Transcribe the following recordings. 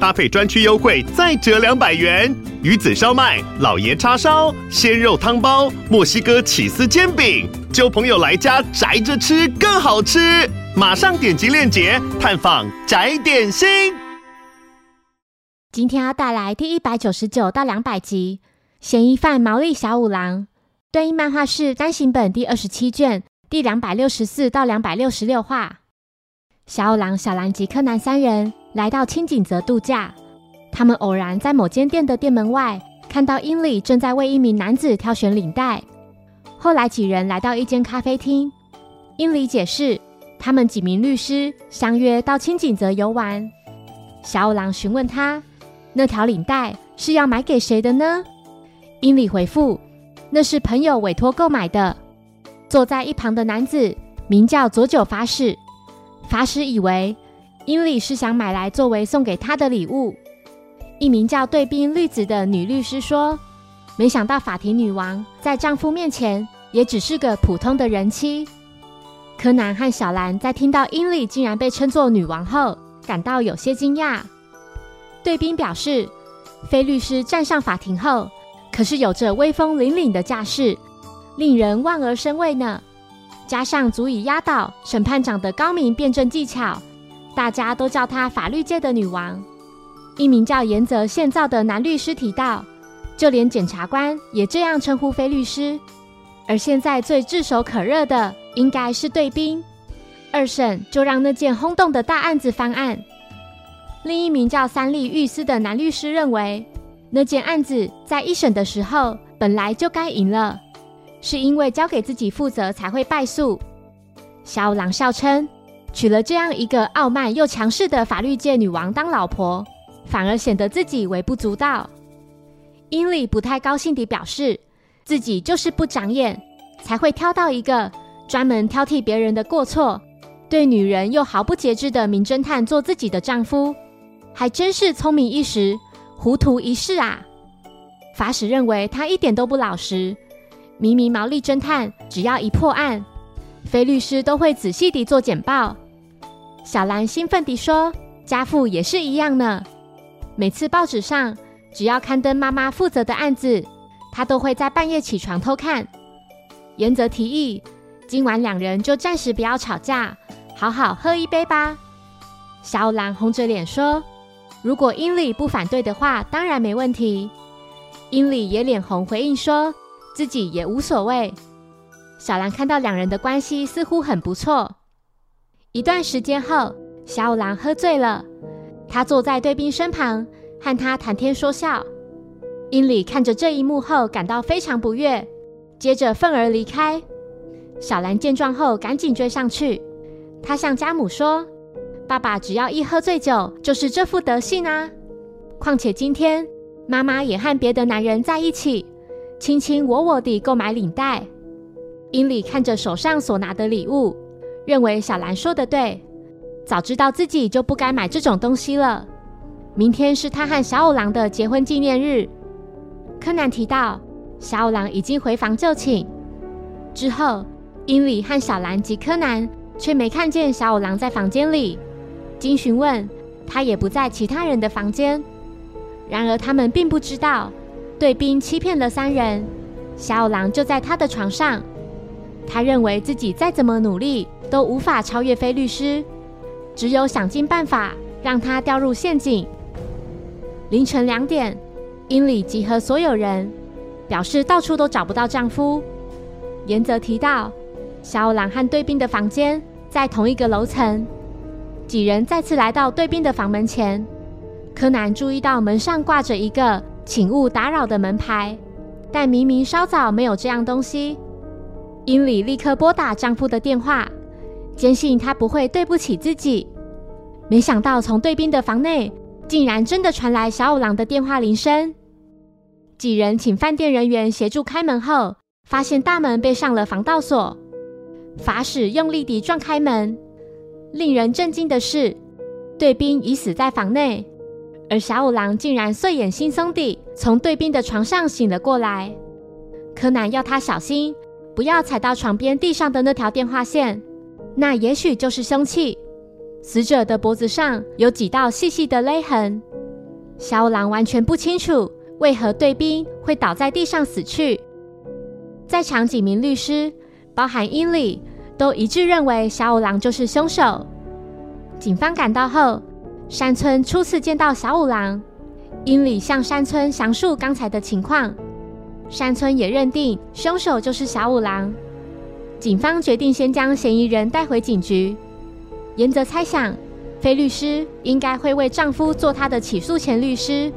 搭配专区优惠再折两百元。鱼子烧麦、老爷叉烧、鲜肉汤包、墨西哥起司煎饼，交朋友来家宅着吃更好吃。马上点击链接探访宅点心。今天要带来第一百九十九到两百集《嫌疑犯毛利小五郎》，对应漫画是单行本第二十七卷第两百六十四到两百六十六话。小五郎、小兰及柯南三人来到青井泽度假，他们偶然在某间店的店门外看到英里正在为一名男子挑选领带。后来几人来到一间咖啡厅，英里解释。他们几名律师相约到青井泽游玩。小五郎询问他：“那条领带是要买给谁的呢？”英里回复：“那是朋友委托购买的。”坐在一旁的男子名叫佐久法使，法使以为英里是想买来作为送给他的礼物。一名叫对宾绿子的女律师说：“没想到法庭女王在丈夫面前也只是个普通的人妻。”柯南和小兰在听到英里竟然被称作女王后，感到有些惊讶。对兵表示，菲律师站上法庭后，可是有着威风凛凛的架势，令人望而生畏呢。加上足以压倒审判长的高明辩证技巧，大家都叫她法律界的女王。一名叫岩泽宪造的男律师提到，就连检察官也这样称呼菲律师。而现在最炙手可热的。应该是对兵。二审就让那件轰动的大案子翻案。另一名叫三立玉司的男律师认为，那件案子在一审的时候本来就该赢了，是因为交给自己负责才会败诉。小五郎笑称，娶了这样一个傲慢又强势的法律界女王当老婆，反而显得自己微不足道。英里不太高兴地表示，自己就是不长眼，才会挑到一个。专门挑剔别人的过错，对女人又毫不节制的名侦探做自己的丈夫，还真是聪明一时，糊涂一世啊！法史认为他一点都不老实。明明毛利侦探只要一破案，非律师都会仔细地做简报。小兰兴奋地说：“家父也是一样呢。每次报纸上只要刊登妈妈负责的案子，他都会在半夜起床偷看。”原则提议。今晚两人就暂时不要吵架，好好喝一杯吧。小五郎红着脸说：“如果英里不反对的话，当然没问题。”英里也脸红回应说：“自己也无所谓。”小兰看到两人的关系似乎很不错。一段时间后，小五郎喝醉了，他坐在对兵身旁，和他谈天说笑。英里看着这一幕后感到非常不悦，接着愤而离开。小兰见状后，赶紧追上去。她向家母说：“爸爸只要一喝醉酒，就是这副德性啊！况且今天妈妈也和别的男人在一起，卿卿我我地购买领带。”英里看着手上所拿的礼物，认为小兰说的对。早知道自己就不该买这种东西了。明天是他和小五郎的结婚纪念日。柯南提到，小五郎已经回房就寝之后。英里和小兰及柯南却没看见小五郎在房间里。经询问，他也不在其他人的房间。然而，他们并不知道，对兵欺骗了三人，小五郎就在他的床上。他认为自己再怎么努力都无法超越菲律师，只有想尽办法让他掉入陷阱。凌晨两点，英里集合所有人，表示到处都找不到丈夫。严则提到。小五郎和对兵的房间在同一个楼层。几人再次来到对兵的房门前，柯南注意到门上挂着一个“请勿打扰”的门牌，但明明稍早没有这样东西。英里立刻拨打丈夫的电话，坚信他不会对不起自己。没想到从对兵的房内竟然真的传来小五郎的电话铃声。几人请饭店人员协助开门后，发现大门被上了防盗锁。法使用力地撞开门。令人震惊的是，队兵已死在房内，而小五郎竟然睡眼惺忪地从队兵的床上醒了过来。柯南要他小心，不要踩到床边地上的那条电话线，那也许就是凶器。死者的脖子上有几道细细的勒痕。小五郎完全不清楚为何队兵会倒在地上死去。在场几名律师，包含英里。都一致认为小五郎就是凶手。警方赶到后，山村初次见到小五郎，英里向山村详述刚才的情况，山村也认定凶手就是小五郎。警方决定先将嫌疑人带回警局。严泽猜想，菲律师应该会为丈夫做他的起诉前律师。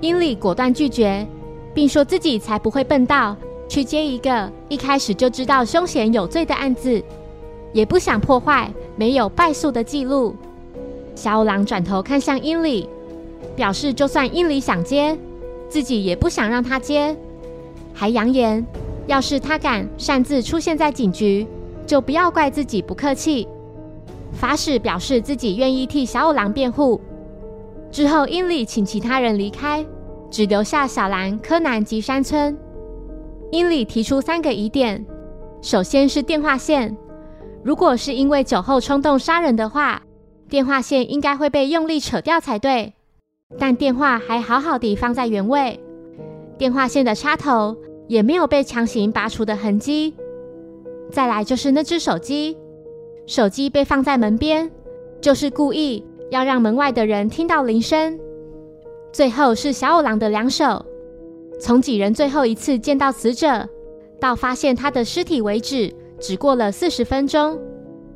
英里果断拒绝，并说自己才不会笨到。去接一个一开始就知道凶险有罪的案子，也不想破坏没有败诉的记录。小五郎转头看向英里，表示就算英里想接，自己也不想让他接，还扬言要是他敢擅自出现在警局，就不要怪自己不客气。法使表示自己愿意替小五郎辩护。之后，英里请其他人离开，只留下小兰、柯南及山村。英里提出三个疑点：首先是电话线，如果是因为酒后冲动杀人的话，电话线应该会被用力扯掉才对。但电话还好好的放在原位，电话线的插头也没有被强行拔除的痕迹。再来就是那只手机，手机被放在门边，就是故意要让门外的人听到铃声。最后是小五郎的两手。从几人最后一次见到死者，到发现他的尸体为止，只过了四十分钟。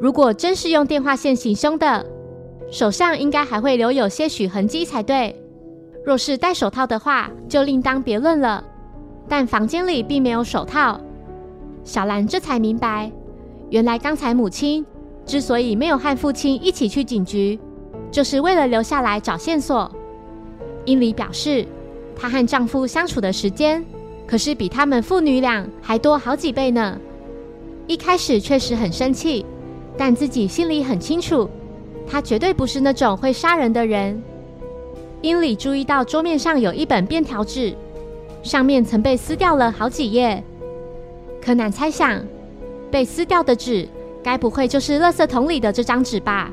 如果真是用电话线行凶的，手上应该还会留有些许痕迹才对。若是戴手套的话，就另当别论了。但房间里并没有手套，小兰这才明白，原来刚才母亲之所以没有和父亲一起去警局，就是为了留下来找线索。英里表示。她和丈夫相处的时间，可是比他们父女俩还多好几倍呢。一开始确实很生气，但自己心里很清楚，她绝对不是那种会杀人的人。英里注意到桌面上有一本便条纸，上面曾被撕掉了好几页。柯南猜想，被撕掉的纸该不会就是垃圾桶里的这张纸吧？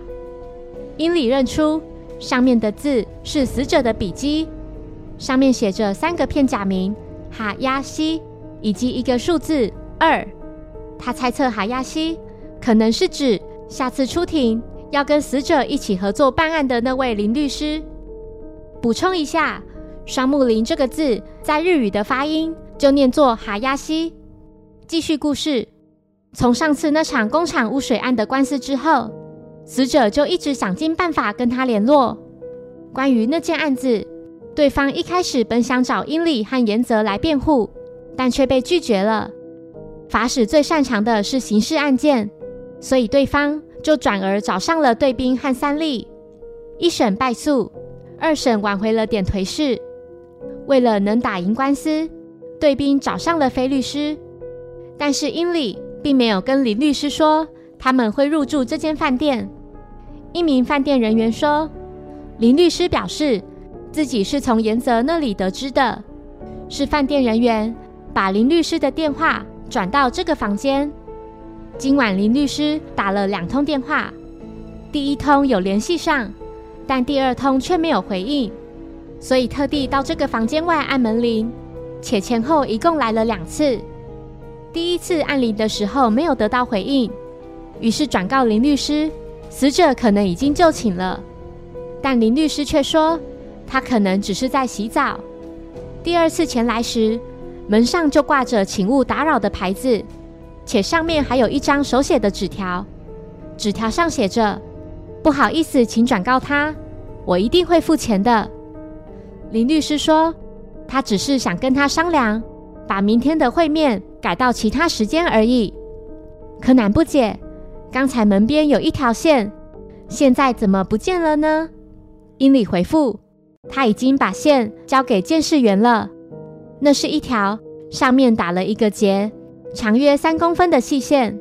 英里认出上面的字是死者的笔迹。上面写着三个片假名哈亚西以及一个数字二。他猜测哈亚西可能是指下次出庭要跟死者一起合作办案的那位林律师。补充一下，双木林这个字在日语的发音就念作哈亚西。继续故事，从上次那场工厂污水案的官司之后，死者就一直想尽办法跟他联络，关于那件案子。对方一开始本想找英里和严泽来辩护，但却被拒绝了。法使最擅长的是刑事案件，所以对方就转而找上了对兵和三笠。一审败诉，二审挽回了点颓势。为了能打赢官司，对兵找上了菲律师，但是英里并没有跟林律师说他们会入住这间饭店。一名饭店人员说，林律师表示。自己是从严泽那里得知的，是饭店人员把林律师的电话转到这个房间。今晚林律师打了两通电话，第一通有联系上，但第二通却没有回应，所以特地到这个房间外按门铃，且前后一共来了两次。第一次按铃的时候没有得到回应，于是转告林律师，死者可能已经就寝了，但林律师却说。他可能只是在洗澡。第二次前来时，门上就挂着“请勿打扰”的牌子，且上面还有一张手写的纸条。纸条上写着：“不好意思，请转告他，我一定会付钱的。”林律师说：“他只是想跟他商量，把明天的会面改到其他时间而已。”柯南不解：“刚才门边有一条线，现在怎么不见了呢？”英里回复。他已经把线交给监视员了。那是一条上面打了一个结、长约三公分的细线。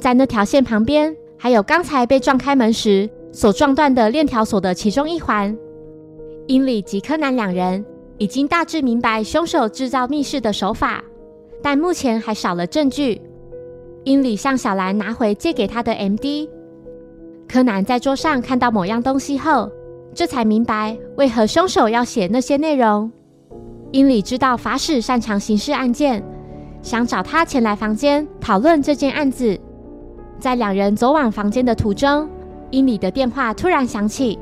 在那条线旁边，还有刚才被撞开门时所撞断的链条锁的其中一环。英里及柯南两人已经大致明白凶手制造密室的手法，但目前还少了证据。英里向小兰拿回借给他的 M.D。柯南在桌上看到某样东西后，这才明白为何凶手要写那些内容。英里知道法使擅长刑事案件，想找他前来房间讨论这件案子。在两人走往房间的途中，英里的电话突然响起。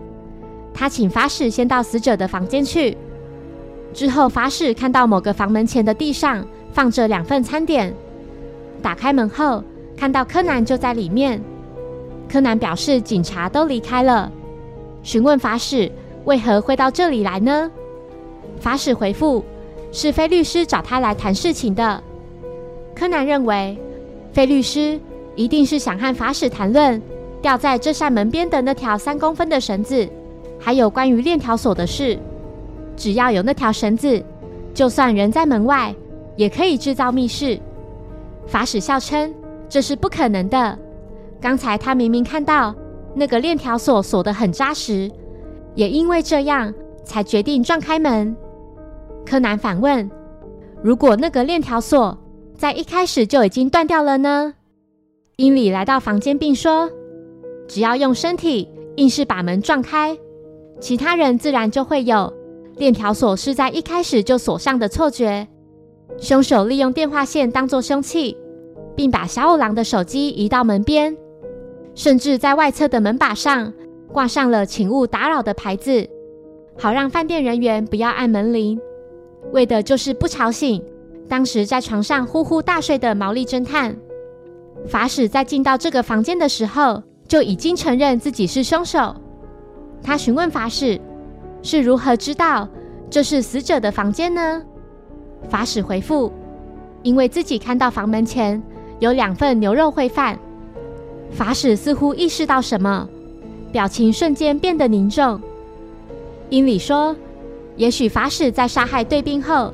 他请法使先到死者的房间去。之后，法使看到某个房门前的地上放着两份餐点。打开门后，看到柯南就在里面。柯南表示警察都离开了，询问法使为何会到这里来呢？法使回复是菲律师找他来谈事情的。柯南认为，菲律师一定是想和法使谈论吊在这扇门边的那条三公分的绳子，还有关于链条锁的事。只要有那条绳子，就算人在门外，也可以制造密室。法使笑称这是不可能的。刚才他明明看到那个链条锁锁得很扎实，也因为这样才决定撞开门。柯南反问：“如果那个链条锁在一开始就已经断掉了呢？”英里来到房间并说：“只要用身体硬是把门撞开，其他人自然就会有链条锁是在一开始就锁上的错觉。凶手利用电话线当作凶器，并把小五郎的手机移到门边。”甚至在外侧的门把上挂上了“请勿打扰”的牌子，好让饭店人员不要按门铃，为的就是不吵醒当时在床上呼呼大睡的毛利侦探。法使在进到这个房间的时候就已经承认自己是凶手。他询问法使是如何知道这是死者的房间呢？法使回复：因为自己看到房门前有两份牛肉烩饭。法使似乎意识到什么，表情瞬间变得凝重。英里说：“也许法使在杀害对兵后，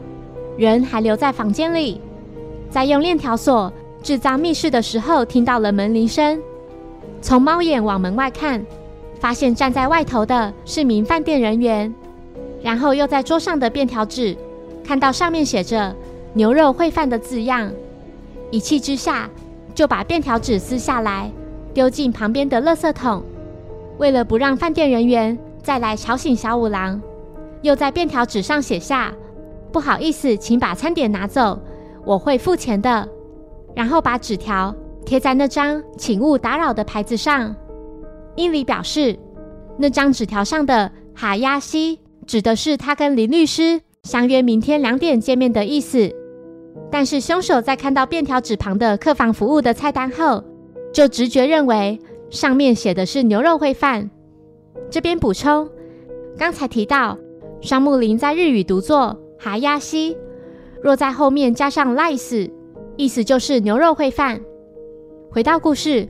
人还留在房间里，再用链条锁制造密室的时候，听到了门铃声。从猫眼往门外看，发现站在外头的是名饭店人员。然后又在桌上的便条纸看到上面写着‘牛肉烩饭’的字样，一气之下就把便条纸撕下来。”丢进旁边的垃圾桶。为了不让饭店人员再来吵醒小五郎，又在便条纸上写下：“不好意思，请把餐点拿走，我会付钱的。”然后把纸条贴在那张“请勿打扰”的牌子上。英里表示，那张纸条上的“哈亚西”指的是他跟林律师相约明天两点见面的意思。但是凶手在看到便条纸旁的客房服务的菜单后，就直觉认为上面写的是牛肉烩饭。这边补充，刚才提到双木林在日语读作哈亚西，若在后面加上 lice，意思就是牛肉烩饭。回到故事，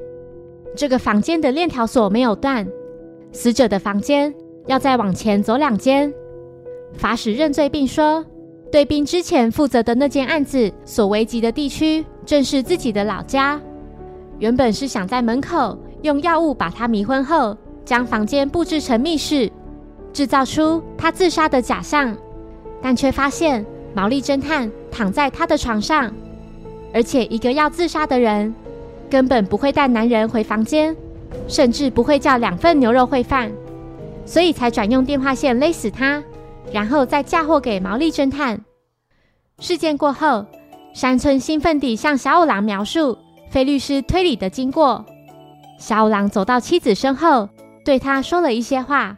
这个房间的链条锁没有断，死者的房间要再往前走两间。法使认罪并说，对兵之前负责的那件案子所危及的地区，正是自己的老家。原本是想在门口用药物把他迷昏后，将房间布置成密室，制造出他自杀的假象，但却发现毛利侦探躺在他的床上，而且一个要自杀的人根本不会带男人回房间，甚至不会叫两份牛肉烩饭，所以才转用电话线勒死他，然后再嫁祸给毛利侦探。事件过后，山村兴奋地向小五郎描述。费律师推理的经过，小五郎走到妻子身后，对他说了一些话。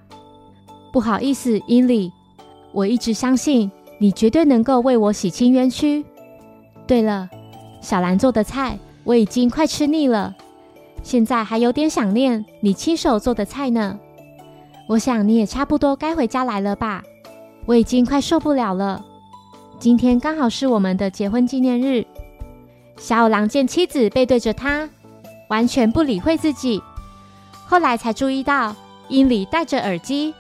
不好意思，伊里，我一直相信你绝对能够为我洗清冤屈。对了，小兰做的菜我已经快吃腻了，现在还有点想念你亲手做的菜呢。我想你也差不多该回家来了吧？我已经快受不了了。今天刚好是我们的结婚纪念日。小五郎见妻子背对着他，完全不理会自己。后来才注意到英里戴着耳机。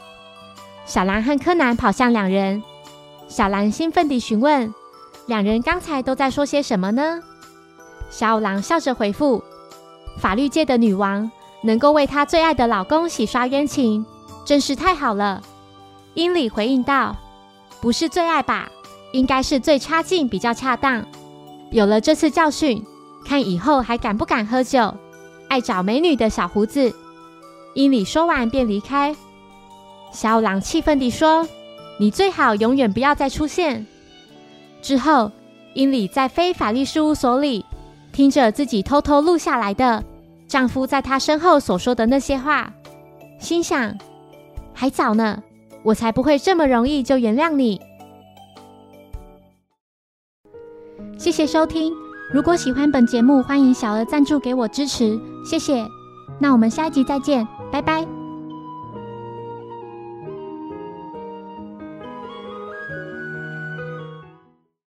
小兰和柯南跑向两人，小兰兴奋地询问：“两人刚才都在说些什么呢？”小五郎笑着回复：“法律界的女王，能够为她最爱的老公洗刷冤情，真是太好了。英里回应道：“不是最爱吧，应该是最差劲比较恰当。有了这次教训，看以后还敢不敢喝酒，爱找美女的小胡子。”英里说完便离开。小五郎气愤地说：“你最好永远不要再出现。”之后，英里在非法律事务所里听着自己偷偷录下来的丈夫在她身后所说的那些话，心想：“还早呢，我才不会这么容易就原谅你。”谢谢收听。如果喜欢本节目，欢迎小额赞助给我支持，谢谢。那我们下一集再见，拜拜。